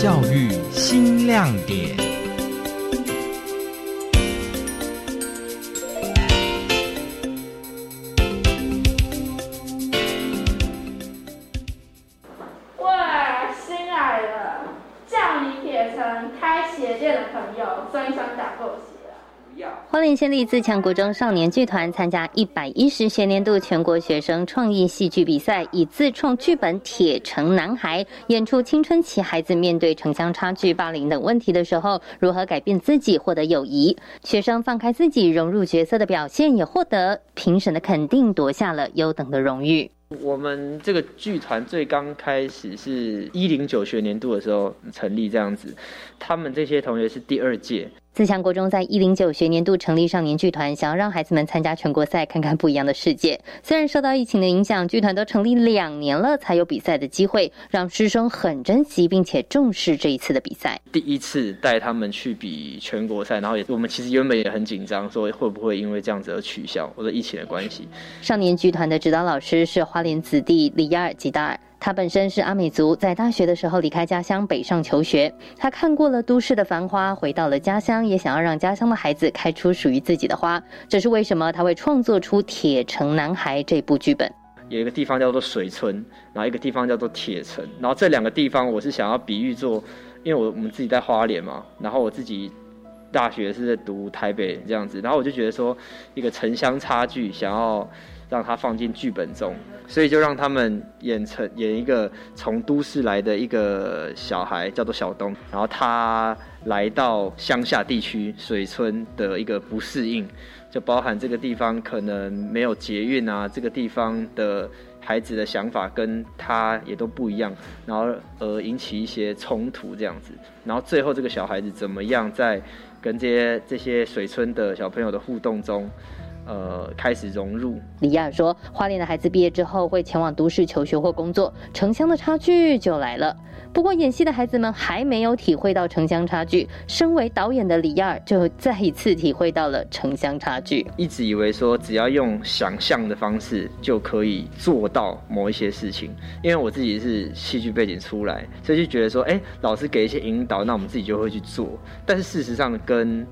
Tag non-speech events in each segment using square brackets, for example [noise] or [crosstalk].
教育新亮点。哇，新来的，叫你铁城开鞋店的朋友，酸酸打过。花莲县立自强国中少年剧团参加一百一十学年度全国学生创意戏剧比赛，以自创剧本《铁城男孩》演出青春期孩子面对城乡差距、霸凌等问题的时候，如何改变自己，获得友谊。学生放开自己，融入角色的表现，也获得评审的肯定，夺下了优等的荣誉。我们这个剧团最刚开始是一零九学年度的时候成立，这样子，他们这些同学是第二届。自强国中在一零九学年度成立少年剧团，想要让孩子们参加全国赛，看看不一样的世界。虽然受到疫情的影响，剧团都成立两年了才有比赛的机会，让师生很珍惜并且重视这一次的比赛。第一次带他们去比全国赛，然后也我们其实原本也很紧张，说会不会因为这样子而取消，或者疫情的关系。少年剧团的指导老师是花莲子弟李亚尔吉达尔。他本身是阿美族，在大学的时候离开家乡北上求学。他看过了都市的繁花，回到了家乡，也想要让家乡的孩子开出属于自己的花。这是为什么他会创作出《铁城男孩》这部剧本。有一个地方叫做水村，然后一个地方叫做铁城，然后这两个地方我是想要比喻做，因为我我们自己在花莲嘛，然后我自己大学是在读台北这样子，然后我就觉得说一个城乡差距，想要让它放进剧本中。所以就让他们演成演一个从都市来的一个小孩，叫做小东，然后他来到乡下地区水村的一个不适应，就包含这个地方可能没有捷运啊，这个地方的孩子的想法跟他也都不一样，然后而引起一些冲突这样子，然后最后这个小孩子怎么样在跟这些这些水村的小朋友的互动中。呃，开始融入。李亚说，花莲的孩子毕业之后会前往都市求学或工作，城乡的差距就来了。不过，演戏的孩子们还没有体会到城乡差距。身为导演的李亚就再一次体会到了城乡差距。一直以为说，只要用想象的方式就可以做到某一些事情。因为我自己是戏剧背景出来，所以就觉得说，哎，老师给一些引导，那我们自己就会去做。但是事实上，跟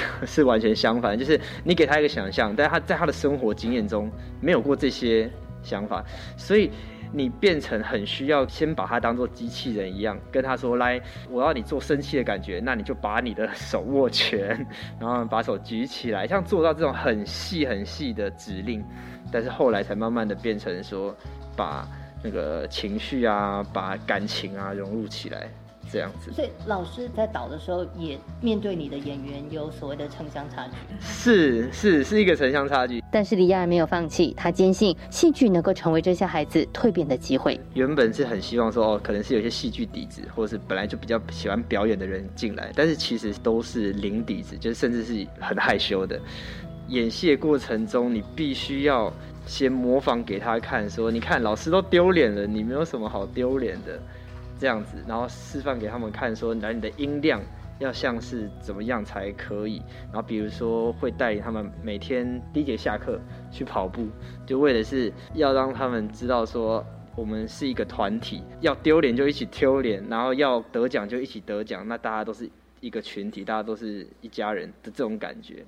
[laughs] 是完全相反，就是你给他一个想象，但他在他的生活经验中没有过这些想法，所以你变成很需要先把他当做机器人一样，跟他说：“来，我要你做生气的感觉，那你就把你的手握拳，然后把手举起来，像做到这种很细很细的指令。”但是后来才慢慢的变成说，把那个情绪啊，把感情啊融入起来。这样子，所以老师在导的时候也面对你的演员有所谓的城乡差距，是是是一个城乡差距。但是李亚没有放弃，他坚信戏剧能够成为这些孩子蜕变的机会。原本是很希望说哦，可能是有些戏剧底子，或者是本来就比较喜欢表演的人进来，但是其实都是零底子，就是甚至是很害羞的。演戏的过程中，你必须要先模仿给他看，说你看老师都丢脸了，你没有什么好丢脸的。这样子，然后示范给他们看，说来你的音量要像是怎么样才可以。然后比如说会带领他们每天第一节下课去跑步，就为的是要让他们知道说我们是一个团体，要丢脸就一起丢脸，然后要得奖就一起得奖。那大家都是一个群体，大家都是一家人的这种感觉。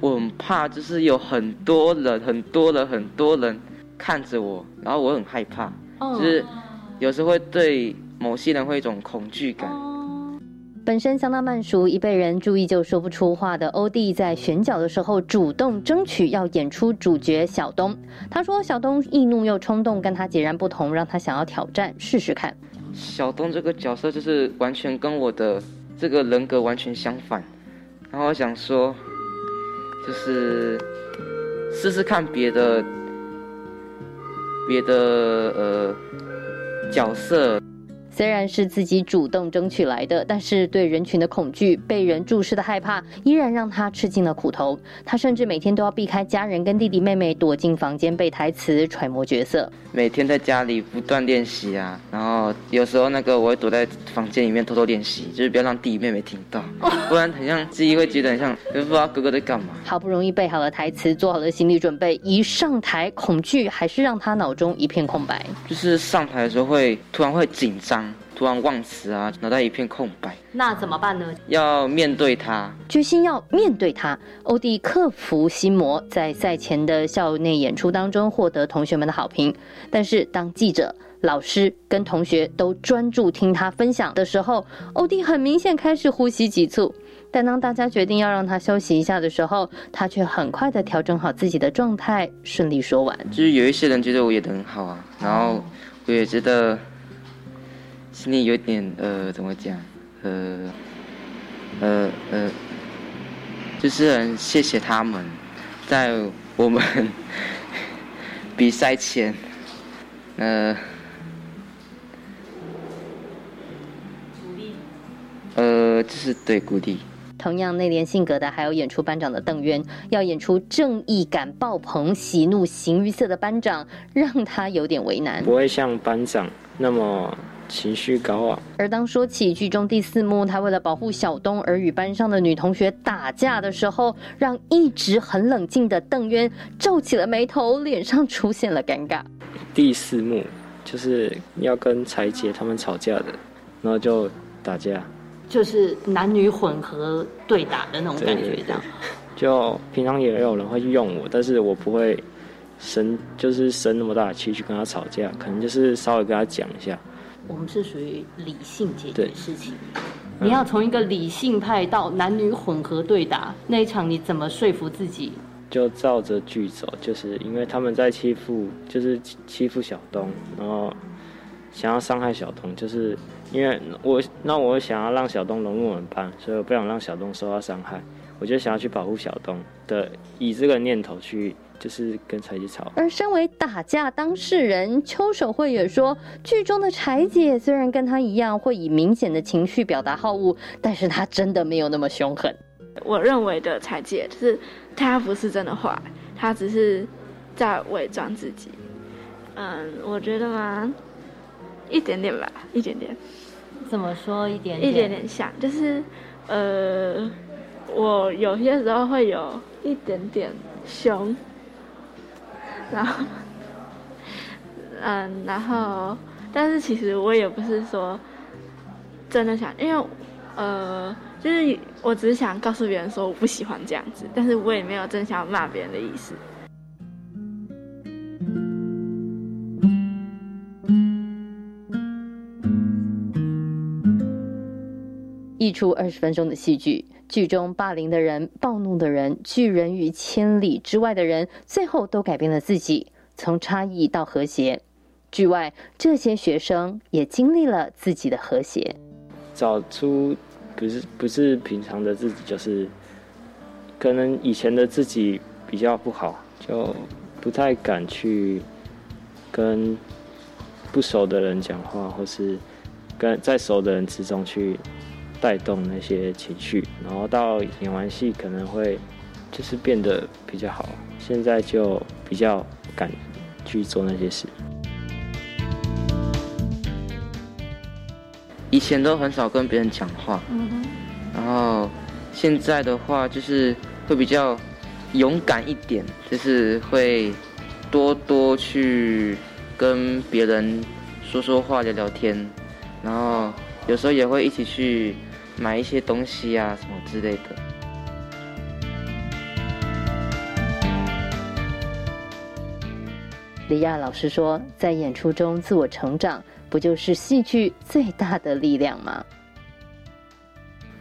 我很怕，就是有很多人，很多人，很多人。看着我，然后我很害怕，就是有时会对某些人会有一种恐惧感。本身相当慢熟，一被人注意就说不出话的欧弟，在选角的时候主动争取要演出主角小东。他说小东易怒又冲动，跟他截然不同，让他想要挑战试试看。小东这个角色就是完全跟我的这个人格完全相反，然后我想说，就是试试看别的。别的呃角色。虽然是自己主动争取来的，但是对人群的恐惧、被人注视的害怕，依然让他吃尽了苦头。他甚至每天都要避开家人跟弟弟妹妹，躲进房间背台词、揣摩角色。每天在家里不断练习啊，然后有时候那个我会躲在房间里面偷偷练习，就是不要让弟弟妹妹听到，[laughs] 不然很像自己会觉得很像，就不知道哥哥在干嘛。好不容易背好了台词，做好了心理准备，一上台，恐惧还是让他脑中一片空白。就是上台的时候会突然会紧张。突然忘词啊，脑袋一片空白，那怎么办呢？要面对他，决心要面对他。欧弟克服心魔，在赛前的校内演出当中获得同学们的好评。但是当记者、老师跟同学都专注听他分享的时候，欧弟很明显开始呼吸急促。但当大家决定要让他休息一下的时候，他却很快的调整好自己的状态，顺利说完。就是有一些人觉得我演得很好啊，然后我也觉得。心里有点呃，怎么讲？呃，呃呃，就是很谢谢他们，在我们 [laughs] 比赛前，呃，鼓励，呃，就是对鼓励。同样内敛性格的，还有演出班长的邓渊，要演出正义感爆棚、喜怒形于色的班长，让他有点为难。不会像班长那么。情绪高昂。而当说起剧中第四幕，他为了保护小东而与班上的女同学打架的时候，让一直很冷静的邓渊皱起了眉头，脸上出现了尴尬。第四幕就是要跟彩姐他们吵架的，然后就打架，就是男女混合对打的那种感觉，这样。就平常也有人会用我，但是我不会生，就是生那么大的气去跟他吵架，可能就是稍微跟他讲一下。我们是属于理性解决事情，你要从一个理性派到男女混合对打那一场，你怎么说服自己？就照着剧走，就是因为他们在欺负，就是欺负小东，然后想要伤害小东，就是因为我那我想要让小东融入我们班，所以我不想让小东受到伤害，我就想要去保护小东的，以这个念头去。就是跟柴姐吵，而身为打架当事人，邱守慧也说，剧中的柴姐虽然跟她一样会以明显的情绪表达好恶，但是她真的没有那么凶狠。我认为的柴姐就是她不是真的坏，她只是在伪装自己。嗯，我觉得嘛，一点点吧，一点点。怎么说一点？一点点像，就是呃，我有些时候会有一点点凶。然后，嗯，然后，但是其实我也不是说真的想，因为，呃，就是我只是想告诉别人说我不喜欢这样子，但是我也没有真想骂别人的意思。出二十分钟的戏剧。剧中霸凌的人、暴怒的人、拒人于千里之外的人，最后都改变了自己，从差异到和谐。剧外这些学生也经历了自己的和谐，找出不是不是平常的自己，就是可能以前的自己比较不好，就不太敢去跟不熟的人讲话，或是跟在熟的人之中去。带动那些情绪，然后到演完戏可能会就是变得比较好。现在就比较敢去做那些事。以前都很少跟别人讲话，然后现在的话就是会比较勇敢一点，就是会多多去跟别人说说话、聊聊天，然后有时候也会一起去。买一些东西啊，什么之类的。李亚老师说，在演出中自我成长，不就是戏剧最大的力量吗？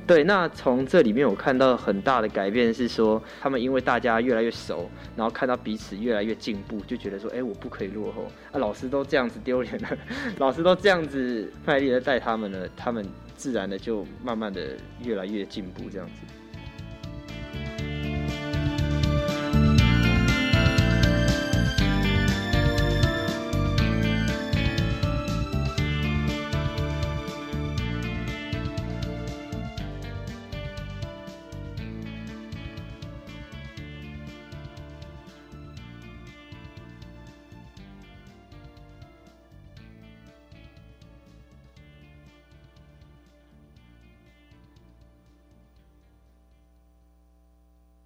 对，那从这里面我看到很大的改变是说，他们因为大家越来越熟，然后看到彼此越来越进步，就觉得说，哎，我不可以落后啊！老师都这样子丢脸了，[laughs] 老师都这样子卖力的带他们了，他们。自然的就慢慢的越来越进步，这样子。